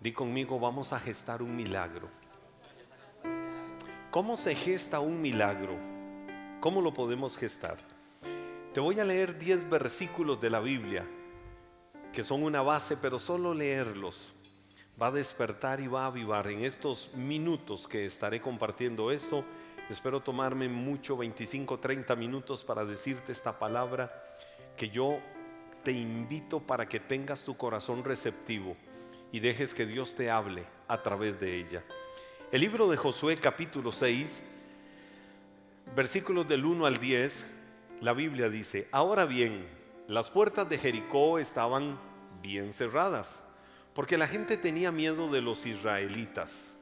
Di conmigo, vamos a gestar un milagro. ¿Cómo se gesta un milagro? ¿Cómo lo podemos gestar? Te voy a leer 10 versículos de la Biblia que son una base, pero solo leerlos va a despertar y va a avivar en estos minutos que estaré compartiendo esto. Espero tomarme mucho, 25, 30 minutos para decirte esta palabra que yo te invito para que tengas tu corazón receptivo y dejes que Dios te hable a través de ella. El libro de Josué capítulo 6, versículos del 1 al 10, la Biblia dice, ahora bien, las puertas de Jericó estaban bien cerradas, porque la gente tenía miedo de los israelitas.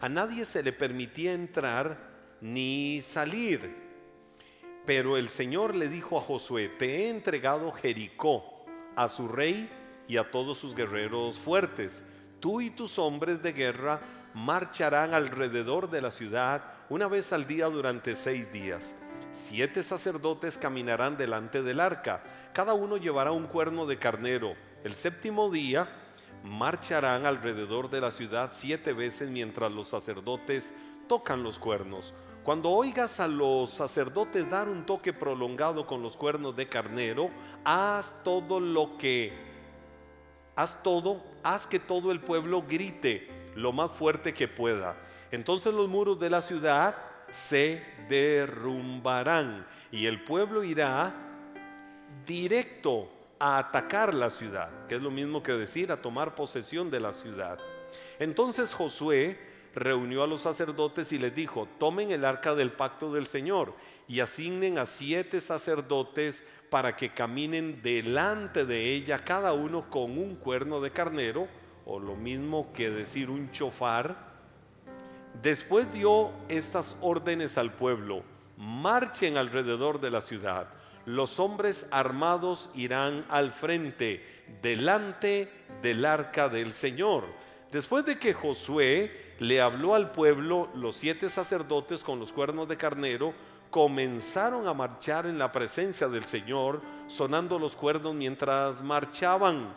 A nadie se le permitía entrar ni salir. Pero el Señor le dijo a Josué, te he entregado Jericó a su rey y a todos sus guerreros fuertes. Tú y tus hombres de guerra marcharán alrededor de la ciudad una vez al día durante seis días. Siete sacerdotes caminarán delante del arca, cada uno llevará un cuerno de carnero. El séptimo día marcharán alrededor de la ciudad siete veces mientras los sacerdotes tocan los cuernos. Cuando oigas a los sacerdotes dar un toque prolongado con los cuernos de carnero, haz todo lo que, haz todo, haz que todo el pueblo grite lo más fuerte que pueda. Entonces los muros de la ciudad se derrumbarán y el pueblo irá directo a atacar la ciudad, que es lo mismo que decir a tomar posesión de la ciudad. Entonces Josué reunió a los sacerdotes y les dijo, tomen el arca del pacto del Señor y asignen a siete sacerdotes para que caminen delante de ella, cada uno con un cuerno de carnero, o lo mismo que decir un chofar. Después dio estas órdenes al pueblo, marchen alrededor de la ciudad. Los hombres armados irán al frente, delante del arca del Señor. Después de que Josué le habló al pueblo, los siete sacerdotes con los cuernos de carnero comenzaron a marchar en la presencia del Señor, sonando los cuernos mientras marchaban.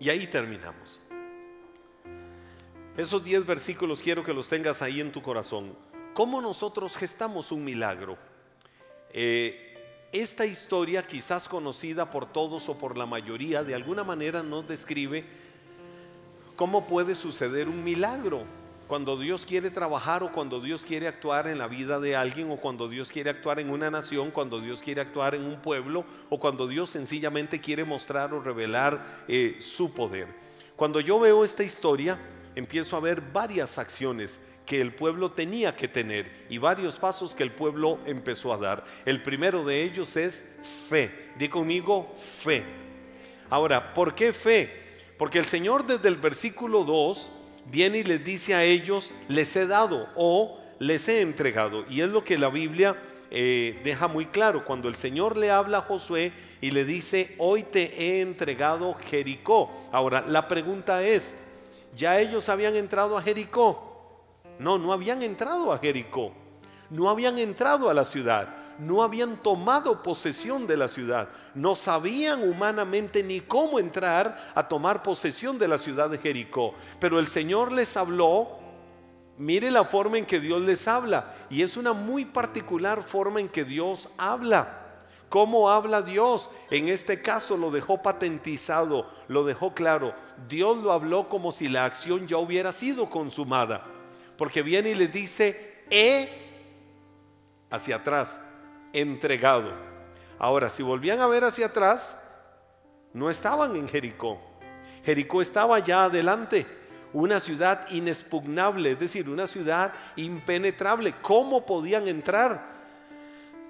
Y ahí terminamos. Esos diez versículos quiero que los tengas ahí en tu corazón. ¿Cómo nosotros gestamos un milagro? Eh, esta historia, quizás conocida por todos o por la mayoría, de alguna manera nos describe ¿Cómo puede suceder un milagro? Cuando Dios quiere trabajar o cuando Dios quiere actuar en la vida de alguien o cuando Dios quiere actuar en una nación, cuando Dios quiere actuar en un pueblo o cuando Dios sencillamente quiere mostrar o revelar eh, su poder. Cuando yo veo esta historia, empiezo a ver varias acciones que el pueblo tenía que tener y varios pasos que el pueblo empezó a dar. El primero de ellos es fe. Di conmigo fe. Ahora, ¿por qué fe? Porque el Señor desde el versículo 2 viene y les dice a ellos, les he dado o les he entregado. Y es lo que la Biblia eh, deja muy claro. Cuando el Señor le habla a Josué y le dice, hoy te he entregado Jericó. Ahora, la pregunta es, ¿ya ellos habían entrado a Jericó? No, no habían entrado a Jericó. No habían entrado a la ciudad no habían tomado posesión de la ciudad, no sabían humanamente ni cómo entrar a tomar posesión de la ciudad de Jericó. Pero el Señor les habló, mire la forma en que Dios les habla, y es una muy particular forma en que Dios habla. ¿Cómo habla Dios? En este caso lo dejó patentizado, lo dejó claro. Dios lo habló como si la acción ya hubiera sido consumada. Porque viene y le dice, he hacia atrás, entregado. Ahora, si volvían a ver hacia atrás, no estaban en Jericó. Jericó estaba ya adelante, una ciudad inexpugnable, es decir, una ciudad impenetrable. ¿Cómo podían entrar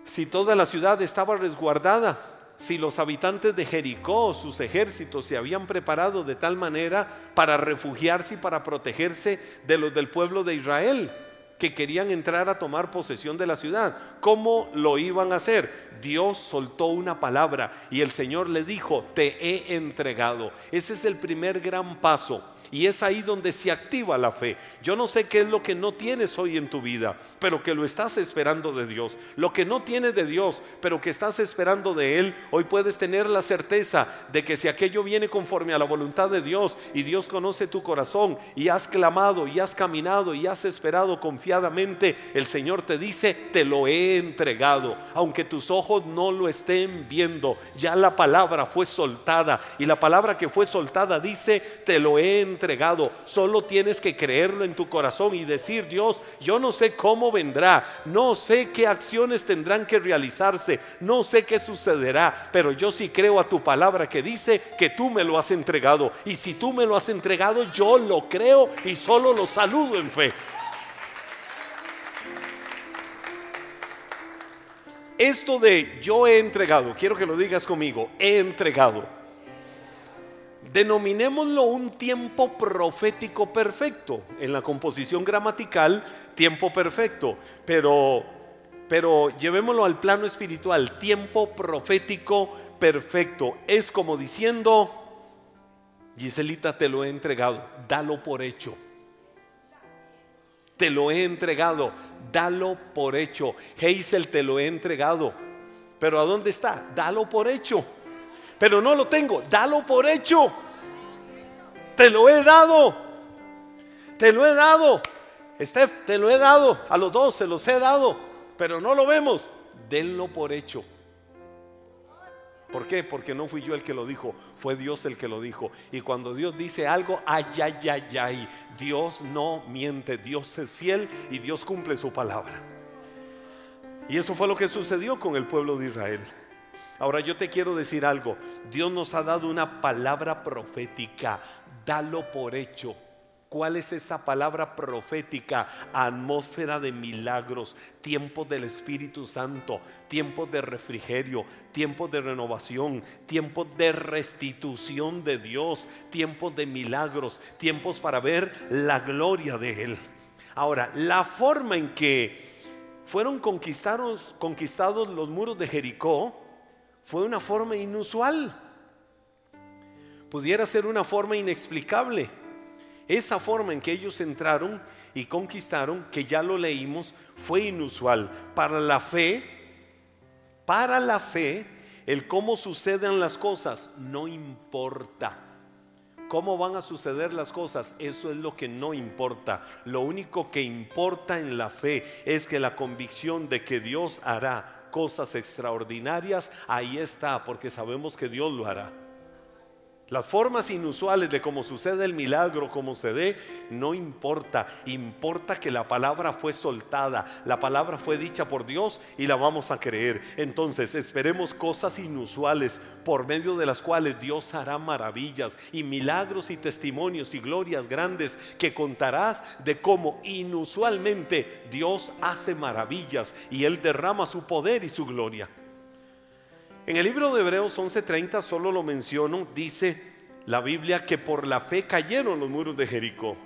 si toda la ciudad estaba resguardada? Si los habitantes de Jericó, sus ejércitos, se habían preparado de tal manera para refugiarse y para protegerse de los del pueblo de Israel que querían entrar a tomar posesión de la ciudad. ¿Cómo lo iban a hacer? Dios soltó una palabra y el Señor le dijo, te he entregado. Ese es el primer gran paso. Y es ahí donde se activa la fe. Yo no sé qué es lo que no tienes hoy en tu vida, pero que lo estás esperando de Dios. Lo que no tienes de Dios, pero que estás esperando de Él, hoy puedes tener la certeza de que si aquello viene conforme a la voluntad de Dios y Dios conoce tu corazón y has clamado y has caminado y has esperado confiadamente, el Señor te dice, te lo he entregado. Aunque tus ojos no lo estén viendo, ya la palabra fue soltada y la palabra que fue soltada dice, te lo he entregado entregado. Solo tienes que creerlo en tu corazón y decir, Dios, yo no sé cómo vendrá, no sé qué acciones tendrán que realizarse, no sé qué sucederá, pero yo sí creo a tu palabra que dice que tú me lo has entregado. Y si tú me lo has entregado, yo lo creo y solo lo saludo en fe. Esto de yo he entregado, quiero que lo digas conmigo, he entregado denominémoslo un tiempo profético perfecto. En la composición gramatical, tiempo perfecto. Pero, pero llevémoslo al plano espiritual, tiempo profético perfecto. Es como diciendo, Giselita, te lo he entregado, dalo por hecho. Te lo he entregado, dalo por hecho. Hazel, te lo he entregado. Pero ¿a dónde está? Dalo por hecho. Pero no lo tengo, dalo por hecho. Te lo he dado. Te lo he dado. Steph, te lo he dado. A los dos se los he dado. Pero no lo vemos. Denlo por hecho. ¿Por qué? Porque no fui yo el que lo dijo, fue Dios el que lo dijo. Y cuando Dios dice algo, ay, ay, ay, ay, Dios no miente, Dios es fiel y Dios cumple su palabra. Y eso fue lo que sucedió con el pueblo de Israel. Ahora yo te quiero decir algo, Dios nos ha dado una palabra profética dalo por hecho. ¿Cuál es esa palabra profética? Atmósfera de milagros, tiempo del Espíritu Santo, tiempo de refrigerio, tiempo de renovación, tiempo de restitución de Dios, tiempo de milagros, tiempos para ver la gloria de Él. Ahora, la forma en que fueron conquistados, conquistados los muros de Jericó fue una forma inusual pudiera ser una forma inexplicable. Esa forma en que ellos entraron y conquistaron, que ya lo leímos, fue inusual. Para la fe, para la fe, el cómo suceden las cosas no importa. ¿Cómo van a suceder las cosas? Eso es lo que no importa. Lo único que importa en la fe es que la convicción de que Dios hará cosas extraordinarias, ahí está, porque sabemos que Dios lo hará. Las formas inusuales de cómo sucede el milagro, cómo se dé, no importa. Importa que la palabra fue soltada, la palabra fue dicha por Dios y la vamos a creer. Entonces esperemos cosas inusuales por medio de las cuales Dios hará maravillas y milagros y testimonios y glorias grandes que contarás de cómo inusualmente Dios hace maravillas y Él derrama su poder y su gloria. En el libro de Hebreos 11:30 solo lo menciono, dice la Biblia que por la fe cayeron los muros de Jericó.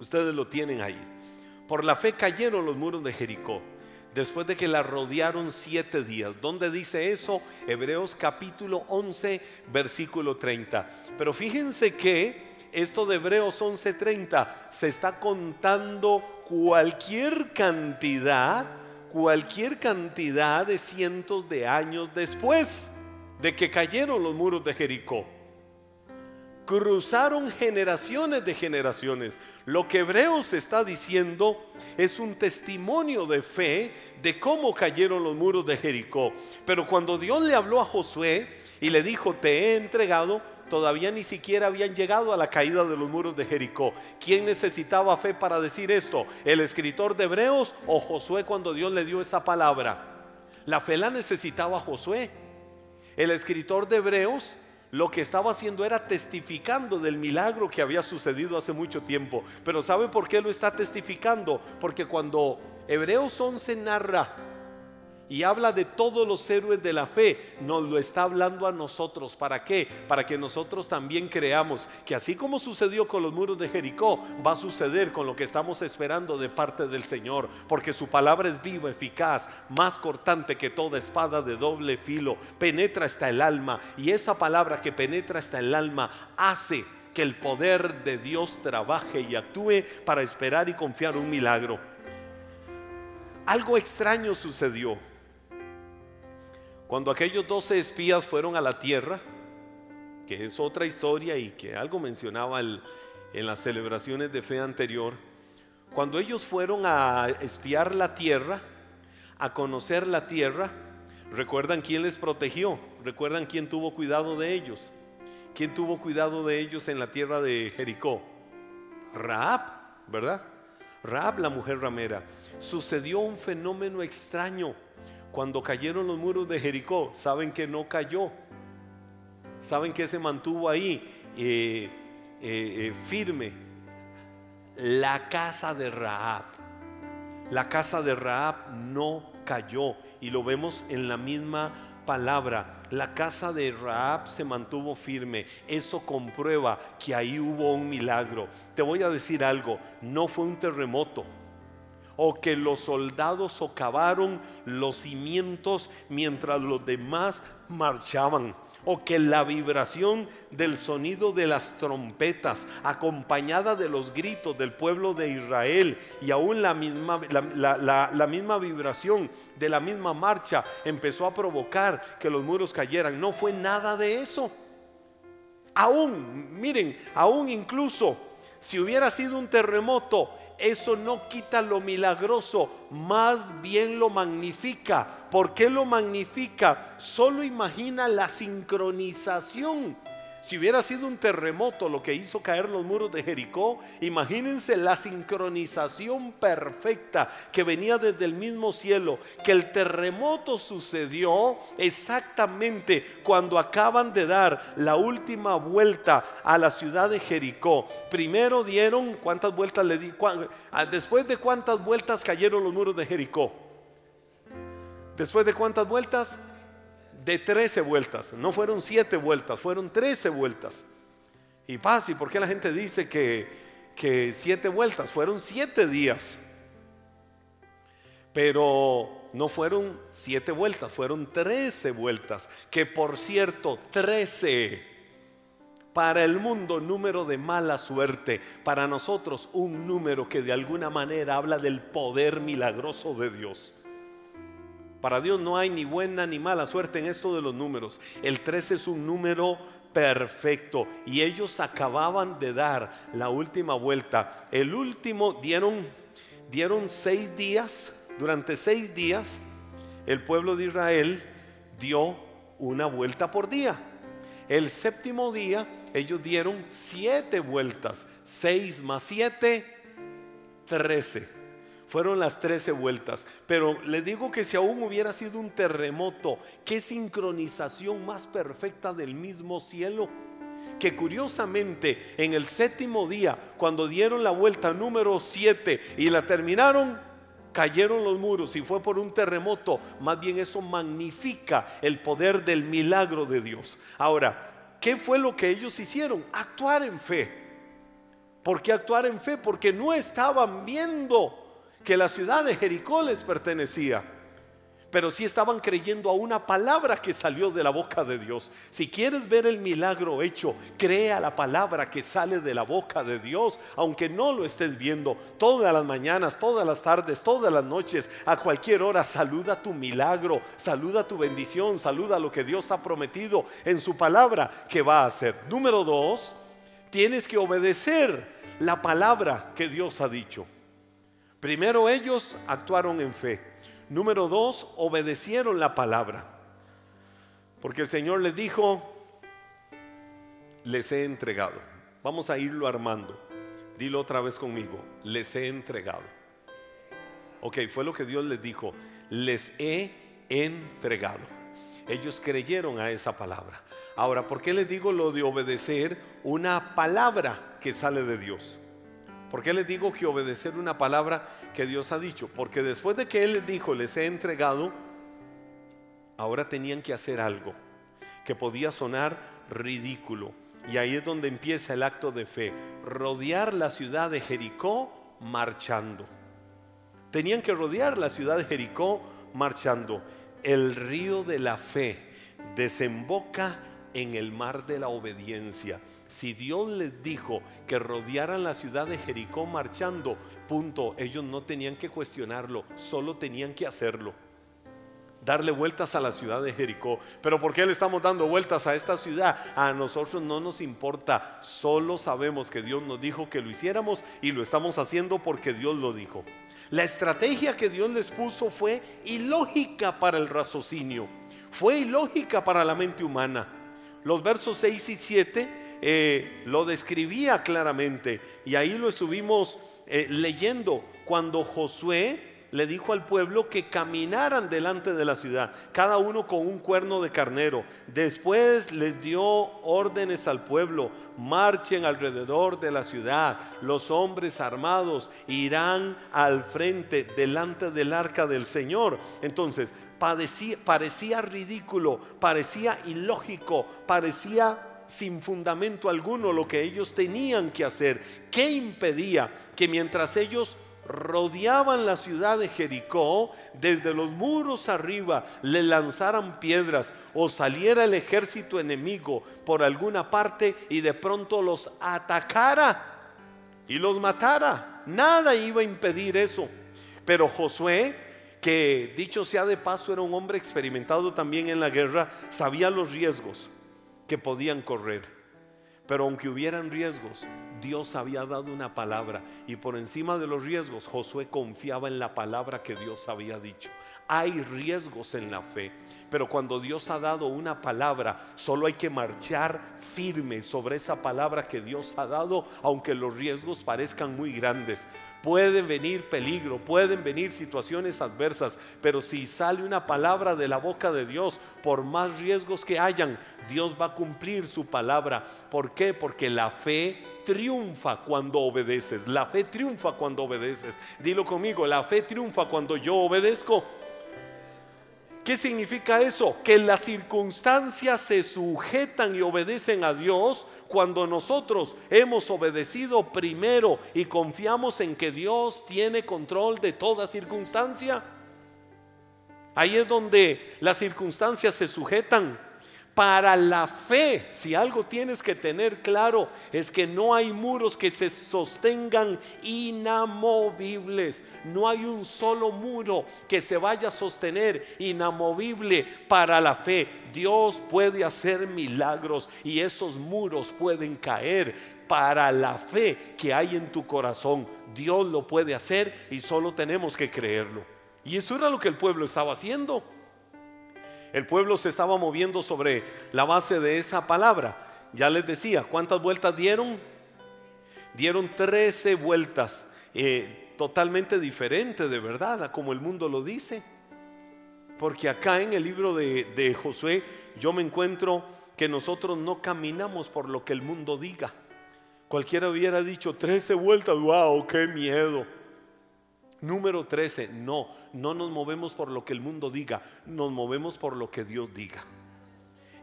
Ustedes lo tienen ahí. Por la fe cayeron los muros de Jericó después de que la rodearon siete días. ¿Dónde dice eso? Hebreos capítulo 11, versículo 30. Pero fíjense que esto de Hebreos 11:30 se está contando cualquier cantidad cualquier cantidad de cientos de años después de que cayeron los muros de Jericó. Cruzaron generaciones de generaciones. Lo que Hebreos está diciendo es un testimonio de fe de cómo cayeron los muros de Jericó. Pero cuando Dios le habló a Josué y le dijo, te he entregado, todavía ni siquiera habían llegado a la caída de los muros de Jericó. ¿Quién necesitaba fe para decir esto? ¿El escritor de Hebreos o Josué cuando Dios le dio esa palabra? La fe la necesitaba Josué. El escritor de Hebreos lo que estaba haciendo era testificando del milagro que había sucedido hace mucho tiempo. Pero ¿sabe por qué lo está testificando? Porque cuando Hebreos 11 narra y habla de todos los héroes de la fe, nos lo está hablando a nosotros. ¿Para qué? Para que nosotros también creamos que así como sucedió con los muros de Jericó, va a suceder con lo que estamos esperando de parte del Señor, porque su palabra es viva, eficaz, más cortante que toda espada de doble filo, penetra hasta el alma y esa palabra que penetra hasta el alma hace que el poder de Dios trabaje y actúe para esperar y confiar un milagro. Algo extraño sucedió. Cuando aquellos doce espías fueron a la tierra, que es otra historia y que algo mencionaba en las celebraciones de fe anterior, cuando ellos fueron a espiar la tierra, a conocer la tierra, ¿recuerdan quién les protegió? ¿Recuerdan quién tuvo cuidado de ellos? ¿Quién tuvo cuidado de ellos en la tierra de Jericó? Raab, ¿verdad? Raab, la mujer ramera. Sucedió un fenómeno extraño cuando cayeron los muros de Jericó, saben que no cayó. Saben que se mantuvo ahí eh, eh, eh, firme. La casa de Raab. La casa de Raab no cayó. Y lo vemos en la misma palabra. La casa de Raab se mantuvo firme. Eso comprueba que ahí hubo un milagro. Te voy a decir algo. No fue un terremoto o que los soldados socavaron los cimientos mientras los demás marchaban o que la vibración del sonido de las trompetas, acompañada de los gritos del pueblo de Israel y aún la misma, la, misma vibración de la misma marcha, empezó a provocar que los muros cayeran. No fue nada de eso. Aún, miren, aún incluso si hubiera sido un terremoto, eso no quita lo milagroso, más bien lo magnifica. ¿Por qué lo magnifica? Solo imagina la sincronización si hubiera sido un terremoto lo que hizo caer los muros de Jericó, imagínense la sincronización perfecta que venía desde el mismo cielo, que el terremoto sucedió exactamente cuando acaban de dar la última vuelta a la ciudad de Jericó. Primero dieron, ¿cuántas vueltas le di? Ah, después de cuántas vueltas cayeron los muros de Jericó. Después de cuántas vueltas? De 13 vueltas. No fueron 7 vueltas, fueron 13 vueltas. Y paz, ¿y por qué la gente dice que, que 7 vueltas? Fueron 7 días. Pero no fueron 7 vueltas, fueron 13 vueltas. Que por cierto, 13 para el mundo número de mala suerte, para nosotros un número que de alguna manera habla del poder milagroso de Dios. Para Dios no hay ni buena ni mala suerte en esto de los números. El 13 es un número perfecto y ellos acababan de dar la última vuelta. El último dieron, dieron seis días. Durante seis días el pueblo de Israel dio una vuelta por día. El séptimo día ellos dieron siete vueltas. Seis más siete, trece. Fueron las 13 vueltas. Pero les digo que si aún hubiera sido un terremoto, qué sincronización más perfecta del mismo cielo. Que curiosamente en el séptimo día, cuando dieron la vuelta número 7 y la terminaron, cayeron los muros y fue por un terremoto. Más bien eso magnifica el poder del milagro de Dios. Ahora, ¿qué fue lo que ellos hicieron? Actuar en fe. ¿Por qué actuar en fe? Porque no estaban viendo que la ciudad de Jericó les pertenecía. Pero sí estaban creyendo a una palabra que salió de la boca de Dios. Si quieres ver el milagro hecho, crea la palabra que sale de la boca de Dios, aunque no lo estés viendo todas las mañanas, todas las tardes, todas las noches, a cualquier hora. Saluda tu milagro, saluda tu bendición, saluda lo que Dios ha prometido en su palabra que va a hacer. Número dos, tienes que obedecer la palabra que Dios ha dicho. Primero ellos actuaron en fe. Número dos, obedecieron la palabra. Porque el Señor les dijo, les he entregado. Vamos a irlo armando. Dilo otra vez conmigo, les he entregado. Ok, fue lo que Dios les dijo, les he entregado. Ellos creyeron a esa palabra. Ahora, ¿por qué les digo lo de obedecer una palabra que sale de Dios? ¿Por qué les digo que obedecer una palabra que Dios ha dicho? Porque después de que Él les dijo, les he entregado, ahora tenían que hacer algo que podía sonar ridículo. Y ahí es donde empieza el acto de fe. Rodear la ciudad de Jericó marchando. Tenían que rodear la ciudad de Jericó marchando. El río de la fe desemboca en el mar de la obediencia. Si Dios les dijo que rodearan la ciudad de Jericó marchando, punto, ellos no tenían que cuestionarlo, solo tenían que hacerlo. Darle vueltas a la ciudad de Jericó. Pero ¿por qué le estamos dando vueltas a esta ciudad? A nosotros no nos importa, solo sabemos que Dios nos dijo que lo hiciéramos y lo estamos haciendo porque Dios lo dijo. La estrategia que Dios les puso fue ilógica para el raciocinio, fue ilógica para la mente humana. Los versos 6 y 7 eh, lo describía claramente y ahí lo estuvimos eh, leyendo. Cuando Josué le dijo al pueblo que caminaran delante de la ciudad, cada uno con un cuerno de carnero. Después les dio órdenes al pueblo, marchen alrededor de la ciudad, los hombres armados irán al frente delante del arca del Señor. Entonces, parecía, ridículo, parecía ilógico, parecía sin fundamento alguno lo que ellos tenían que hacer. ¿Qué impedía que mientras ellos rodeaban la ciudad de Jericó, desde los muros arriba le lanzaran piedras o saliera el ejército enemigo por alguna parte y de pronto los atacara y los matara. Nada iba a impedir eso. Pero Josué, que dicho sea de paso era un hombre experimentado también en la guerra, sabía los riesgos que podían correr. Pero aunque hubieran riesgos, Dios había dado una palabra y por encima de los riesgos Josué confiaba en la palabra que Dios había dicho. Hay riesgos en la fe, pero cuando Dios ha dado una palabra, solo hay que marchar firme sobre esa palabra que Dios ha dado, aunque los riesgos parezcan muy grandes. Pueden venir peligro, pueden venir situaciones adversas, pero si sale una palabra de la boca de Dios, por más riesgos que hayan, Dios va a cumplir su palabra. ¿Por qué? Porque la fe triunfa cuando obedeces. La fe triunfa cuando obedeces. Dilo conmigo, la fe triunfa cuando yo obedezco. ¿Qué significa eso? Que las circunstancias se sujetan y obedecen a Dios cuando nosotros hemos obedecido primero y confiamos en que Dios tiene control de toda circunstancia. Ahí es donde las circunstancias se sujetan para la fe, si algo tienes que tener claro, es que no hay muros que se sostengan inamovibles. No hay un solo muro que se vaya a sostener inamovible para la fe. Dios puede hacer milagros y esos muros pueden caer para la fe que hay en tu corazón. Dios lo puede hacer y solo tenemos que creerlo. Y eso era lo que el pueblo estaba haciendo. El pueblo se estaba moviendo sobre la base de esa palabra. Ya les decía, ¿cuántas vueltas dieron? Dieron 13 vueltas, eh, totalmente diferente de verdad, como el mundo lo dice. Porque acá en el libro de, de Josué yo me encuentro que nosotros no caminamos por lo que el mundo diga. Cualquiera hubiera dicho 13 vueltas, wow, qué miedo. Número 13, no, no nos movemos por lo que el mundo diga, nos movemos por lo que Dios diga.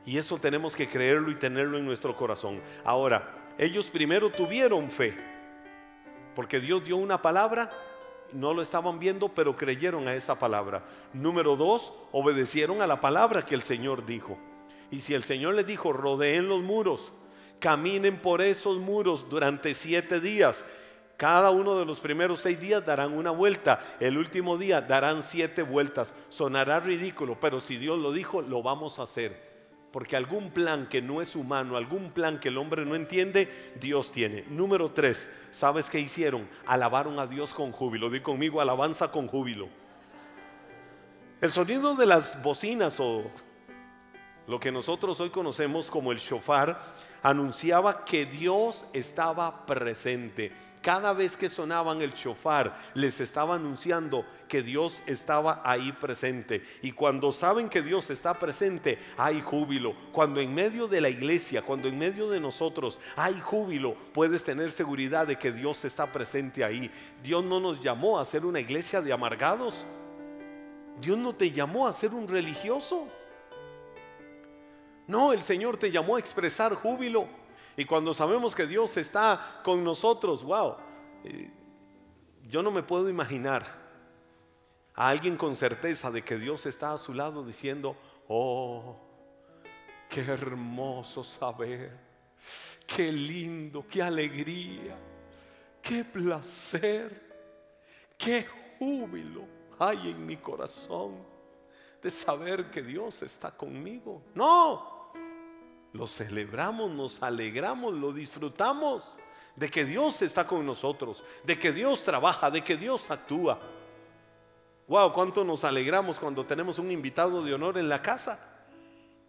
Y eso tenemos que creerlo y tenerlo en nuestro corazón. Ahora, ellos primero tuvieron fe, porque Dios dio una palabra, no lo estaban viendo, pero creyeron a esa palabra. Número dos, obedecieron a la palabra que el Señor dijo. Y si el Señor les dijo, rodeen los muros, caminen por esos muros durante siete días cada uno de los primeros seis días darán una vuelta, el último día darán siete vueltas. Sonará ridículo, pero si Dios lo dijo, lo vamos a hacer. Porque algún plan que no es humano, algún plan que el hombre no entiende, Dios tiene. Número tres, ¿sabes qué hicieron? Alabaron a Dios con júbilo. Di conmigo, alabanza con júbilo. El sonido de las bocinas o lo que nosotros hoy conocemos como el shofar, anunciaba que Dios estaba presente. Cada vez que sonaban el shofar, les estaba anunciando que Dios estaba ahí presente. Y cuando saben que Dios está presente, hay júbilo. Cuando en medio de la iglesia, cuando en medio de nosotros hay júbilo, puedes tener seguridad de que Dios está presente ahí. Dios no nos llamó a ser una iglesia de amargados. Dios no te llamó a ser un religioso. No, el Señor te llamó a expresar júbilo. Y cuando sabemos que Dios está con nosotros, wow, eh, yo no me puedo imaginar a alguien con certeza de que Dios está a su lado diciendo, oh, qué hermoso saber, qué lindo, qué alegría, qué placer, qué júbilo hay en mi corazón de saber que Dios está conmigo. No, lo celebramos, nos alegramos, lo disfrutamos de que Dios está con nosotros, de que Dios trabaja, de que Dios actúa. Wow, cuánto nos alegramos cuando tenemos un invitado de honor en la casa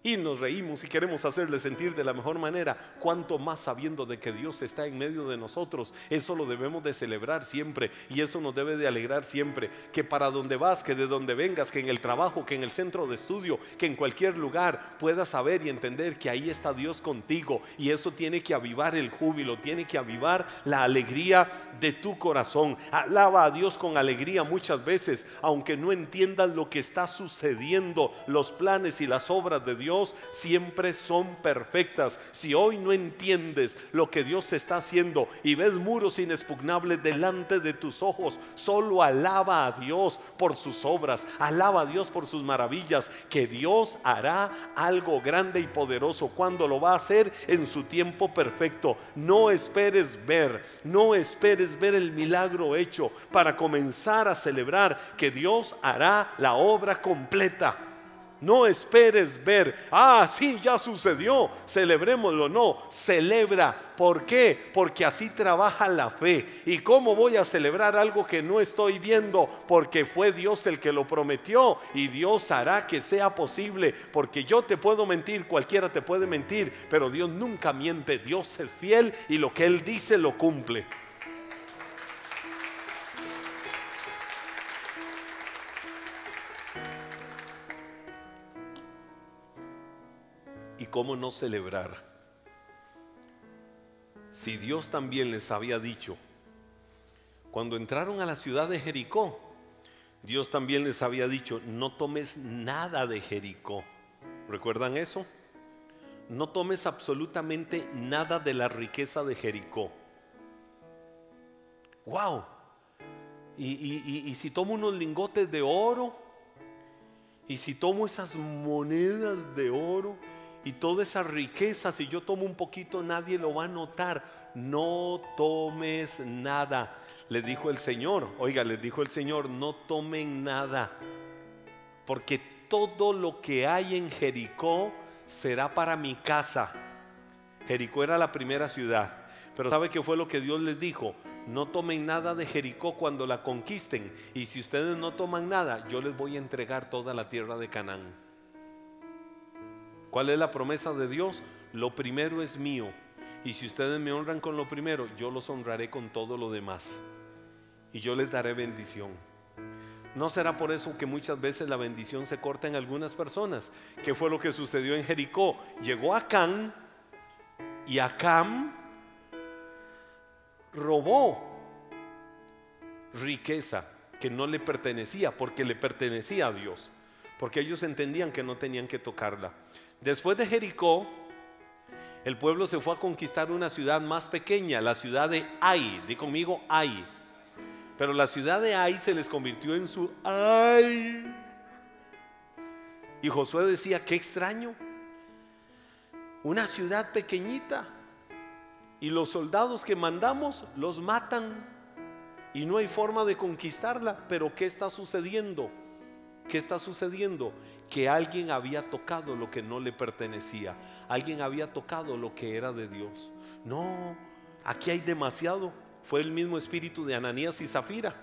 y nos reímos y queremos hacerle sentir de la mejor manera, cuanto más sabiendo de que Dios está en medio de nosotros. Eso lo debemos de celebrar siempre y eso nos debe de alegrar siempre. Que para donde vas, que de donde vengas, que en el trabajo, que en el centro de estudio, que en cualquier lugar puedas saber y entender que ahí está Dios contigo y eso tiene que avivar el júbilo, tiene que avivar la alegría de tu corazón. Alaba a Dios con alegría muchas veces, aunque no entiendas lo que está sucediendo, los planes y las obras de Dios siempre son perfectas. Si hoy no entiendes lo que Dios está haciendo y ves muros inexpugnables delante de tus ojos, solo alaba a Dios por sus obras, alaba a Dios por sus maravillas, que Dios hará algo grande y poderoso cuando lo va a hacer en su tiempo perfecto. No esperes ver, no esperes ver el milagro hecho para comenzar a celebrar que Dios hará la obra completa. No esperes ver, ah, sí, ya sucedió, celebrémoslo. No, celebra. ¿Por qué? Porque así trabaja la fe. ¿Y cómo voy a celebrar algo que no estoy viendo? Porque fue Dios el que lo prometió y Dios hará que sea posible. Porque yo te puedo mentir, cualquiera te puede mentir, pero Dios nunca miente. Dios es fiel y lo que Él dice lo cumple. Cómo no celebrar? Si Dios también les había dicho, cuando entraron a la ciudad de Jericó, Dios también les había dicho, no tomes nada de Jericó. ¿Recuerdan eso? No tomes absolutamente nada de la riqueza de Jericó. ¡Wow! Y, y si tomo unos lingotes de oro, y si tomo esas monedas de oro, y toda esa riqueza, si yo tomo un poquito, nadie lo va a notar. No tomes nada. Le dijo el Señor, oiga, les dijo el Señor, no tomen nada. Porque todo lo que hay en Jericó será para mi casa. Jericó era la primera ciudad. Pero ¿sabe qué fue lo que Dios les dijo? No tomen nada de Jericó cuando la conquisten. Y si ustedes no toman nada, yo les voy a entregar toda la tierra de Canaán. ¿Cuál es la promesa de Dios? Lo primero es mío. Y si ustedes me honran con lo primero, yo los honraré con todo lo demás. Y yo les daré bendición. ¿No será por eso que muchas veces la bendición se corta en algunas personas? ¿Qué fue lo que sucedió en Jericó? Llegó Acán y Acán robó riqueza que no le pertenecía porque le pertenecía a Dios. Porque ellos entendían que no tenían que tocarla. Después de Jericó, el pueblo se fue a conquistar una ciudad más pequeña, la ciudad de Ai. Di conmigo Ai. Pero la ciudad de Ai se les convirtió en su Ai. Y Josué decía, qué extraño. Una ciudad pequeñita. Y los soldados que mandamos los matan. Y no hay forma de conquistarla. Pero ¿qué está sucediendo? ¿Qué está sucediendo? Que alguien había tocado lo que no le pertenecía. Alguien había tocado lo que era de Dios. No, aquí hay demasiado. Fue el mismo espíritu de Ananías y Zafira.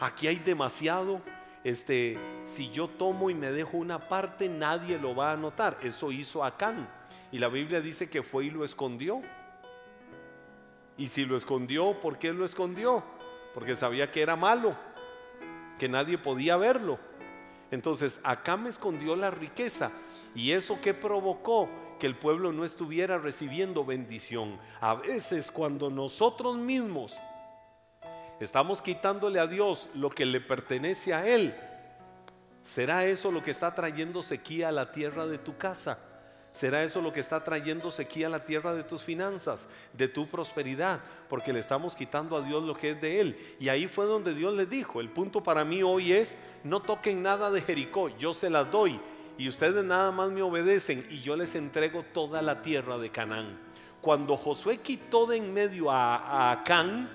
Aquí hay demasiado. Este, si yo tomo y me dejo una parte, nadie lo va a notar. Eso hizo Acán. Y la Biblia dice que fue y lo escondió. Y si lo escondió, ¿por qué lo escondió? Porque sabía que era malo, que nadie podía verlo. Entonces, acá me escondió la riqueza. ¿Y eso que provocó? Que el pueblo no estuviera recibiendo bendición. A veces cuando nosotros mismos estamos quitándole a Dios lo que le pertenece a Él, ¿será eso lo que está trayendo sequía a la tierra de tu casa? ¿Será eso lo que está trayendo sequía a la tierra de tus finanzas, de tu prosperidad? Porque le estamos quitando a Dios lo que es de Él. Y ahí fue donde Dios le dijo, el punto para mí hoy es, no toquen nada de Jericó, yo se las doy. Y ustedes nada más me obedecen y yo les entrego toda la tierra de Canaán. Cuando Josué quitó de en medio a, a Acán,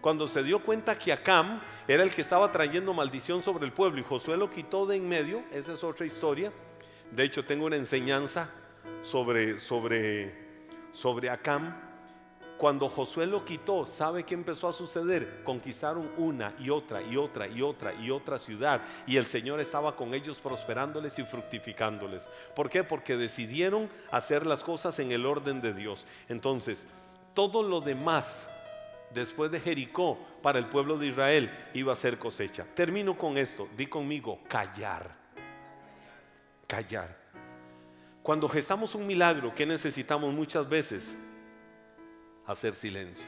cuando se dio cuenta que Acam era el que estaba trayendo maldición sobre el pueblo y Josué lo quitó de en medio, esa es otra historia. De hecho, tengo una enseñanza sobre, sobre, sobre Acam. Cuando Josué lo quitó, ¿sabe qué empezó a suceder? Conquistaron una y otra y otra y otra y otra ciudad. Y el Señor estaba con ellos prosperándoles y fructificándoles. ¿Por qué? Porque decidieron hacer las cosas en el orden de Dios. Entonces, todo lo demás después de Jericó para el pueblo de Israel iba a ser cosecha. Termino con esto. Di conmigo, callar. Callar. Cuando gestamos un milagro, ¿qué necesitamos muchas veces? Hacer silencio.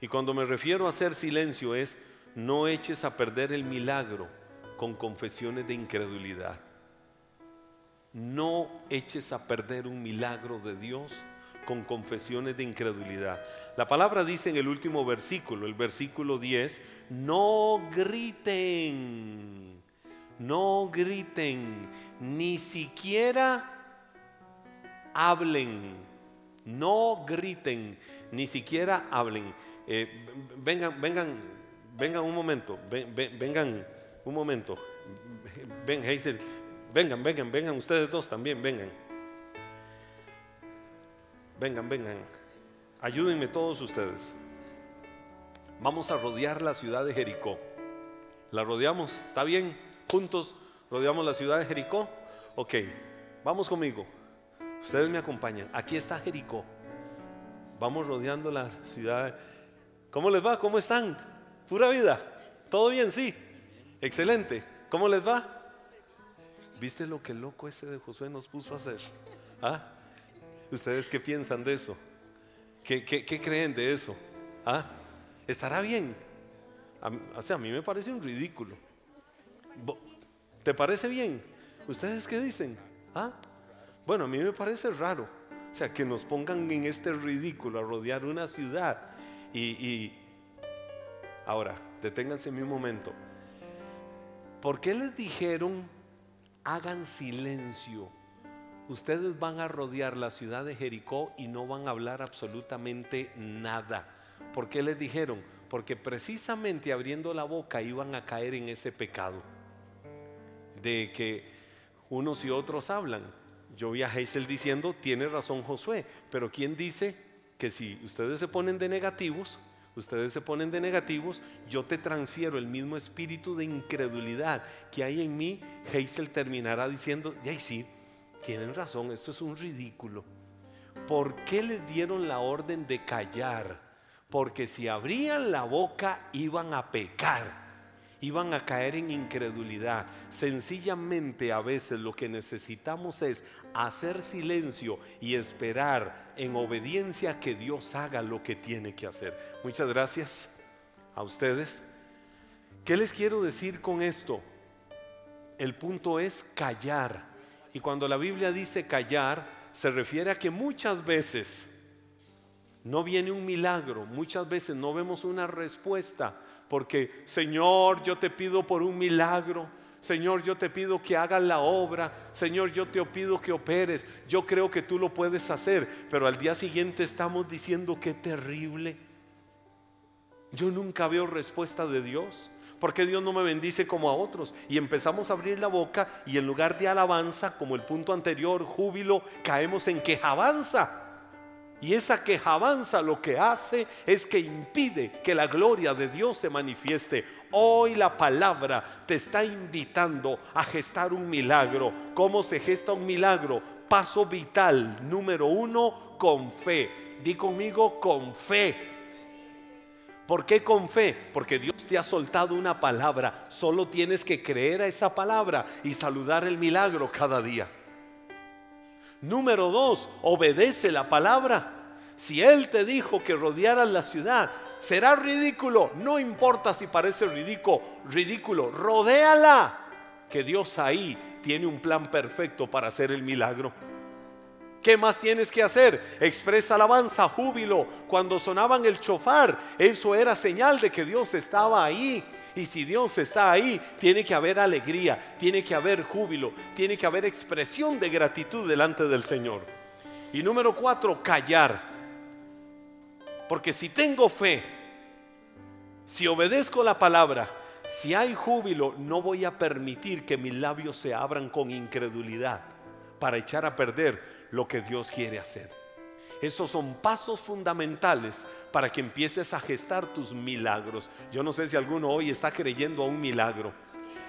Y cuando me refiero a hacer silencio es, no eches a perder el milagro con confesiones de incredulidad. No eches a perder un milagro de Dios con confesiones de incredulidad. La palabra dice en el último versículo, el versículo 10, no griten, no griten, ni siquiera hablen, no griten, ni siquiera hablen. Eh, vengan, vengan, vengan un momento, vengan un momento. Ven, vengan, vengan, vengan ustedes dos también, vengan. Vengan, vengan. Ayúdenme todos ustedes. Vamos a rodear la ciudad de Jericó. ¿La rodeamos? ¿Está bien? Juntos rodeamos la ciudad de Jericó. Ok, vamos conmigo. Ustedes me acompañan. Aquí está Jericó. Vamos rodeando la ciudad. ¿Cómo les va? ¿Cómo están? Pura vida. ¿Todo bien? Sí. Excelente. ¿Cómo les va? ¿Viste lo que loco ese de Josué nos puso a hacer? ¿Ah? ¿Ustedes qué piensan de eso? ¿Qué, creen de eso? ¿Ah? ¿Estará bien? o sea, a mí me parece un ridículo. ¿Te parece bien? ¿Ustedes qué dicen? ¿Ah? Bueno, a mí me parece raro. O sea, que nos pongan en este ridículo a rodear una ciudad. Y, ahora, deténganse en un momento. ¿Por qué les dijeron hagan silencio? Ustedes van a rodear la ciudad de Jericó y no van a hablar absolutamente nada. ¿Por qué les dijeron? Porque precisamente abriendo la boca iban a caer en ese pecado de que unos y otros hablan yo vi a Hazel diciendo, tiene razón Josué, pero ¿quién dice que si ustedes se ponen de negativos, ustedes se ponen de negativos, yo te transfiero el mismo espíritu de incredulidad que hay en mí, Hazel terminará diciendo, y sí, tienen razón, esto es un ridículo. ¿Por qué les dieron la orden de callar? Porque si abrían la boca iban a pecar iban a caer en incredulidad. Sencillamente a veces lo que necesitamos es hacer silencio y esperar en obediencia que Dios haga lo que tiene que hacer. Muchas gracias a ustedes. ¿Qué les quiero decir con esto? El punto es callar. Y cuando la Biblia dice callar, se refiere a que muchas veces no viene un milagro, muchas veces no vemos una respuesta, porque Señor, yo te pido por un milagro. Señor, yo te pido que hagas la obra. Señor, yo te pido que operes. Yo creo que tú lo puedes hacer. Pero al día siguiente estamos diciendo que terrible. Yo nunca veo respuesta de Dios. porque Dios no me bendice como a otros? Y empezamos a abrir la boca y en lugar de alabanza, como el punto anterior, júbilo, caemos en quejabanza. Y esa quejabanza lo que hace es que impide que la gloria de Dios se manifieste. Hoy la palabra te está invitando a gestar un milagro. ¿Cómo se gesta un milagro? Paso vital número uno, con fe. Di conmigo, con fe. ¿Por qué con fe? Porque Dios te ha soltado una palabra. Solo tienes que creer a esa palabra y saludar el milagro cada día. Número dos, obedece la palabra. Si Él te dijo que rodearas la ciudad, será ridículo. No importa si parece ridículo, ridículo, rodéala. Que Dios ahí tiene un plan perfecto para hacer el milagro. ¿Qué más tienes que hacer? Expresa alabanza, júbilo. Cuando sonaban el chofar, eso era señal de que Dios estaba ahí. Y si Dios está ahí, tiene que haber alegría, tiene que haber júbilo, tiene que haber expresión de gratitud delante del Señor. Y número cuatro, callar. Porque si tengo fe, si obedezco la palabra, si hay júbilo, no voy a permitir que mis labios se abran con incredulidad para echar a perder lo que Dios quiere hacer. Esos son pasos fundamentales para que empieces a gestar tus milagros. Yo no sé si alguno hoy está creyendo a un milagro.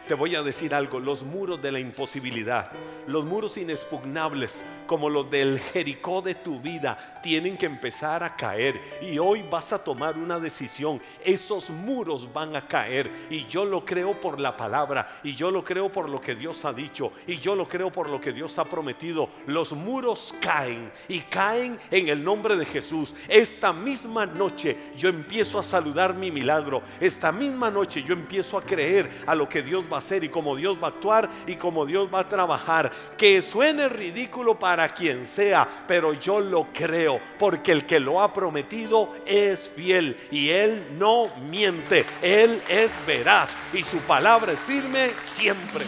Te voy a decir algo, los muros de la imposibilidad, los muros inexpugnables, como los del Jericó de tu vida, tienen que empezar a caer. Y hoy vas a tomar una decisión. Esos muros van a caer. Y yo lo creo por la palabra. Y yo lo creo por lo que Dios ha dicho. Y yo lo creo por lo que Dios ha prometido. Los muros caen. Y caen en el nombre de Jesús. Esta misma noche yo empiezo a saludar mi milagro. Esta misma noche yo empiezo a creer a lo que Dios va va a hacer y cómo Dios va a actuar y cómo Dios va a trabajar. Que suene ridículo para quien sea, pero yo lo creo porque el que lo ha prometido es fiel y él no miente, él es veraz y su palabra es firme siempre.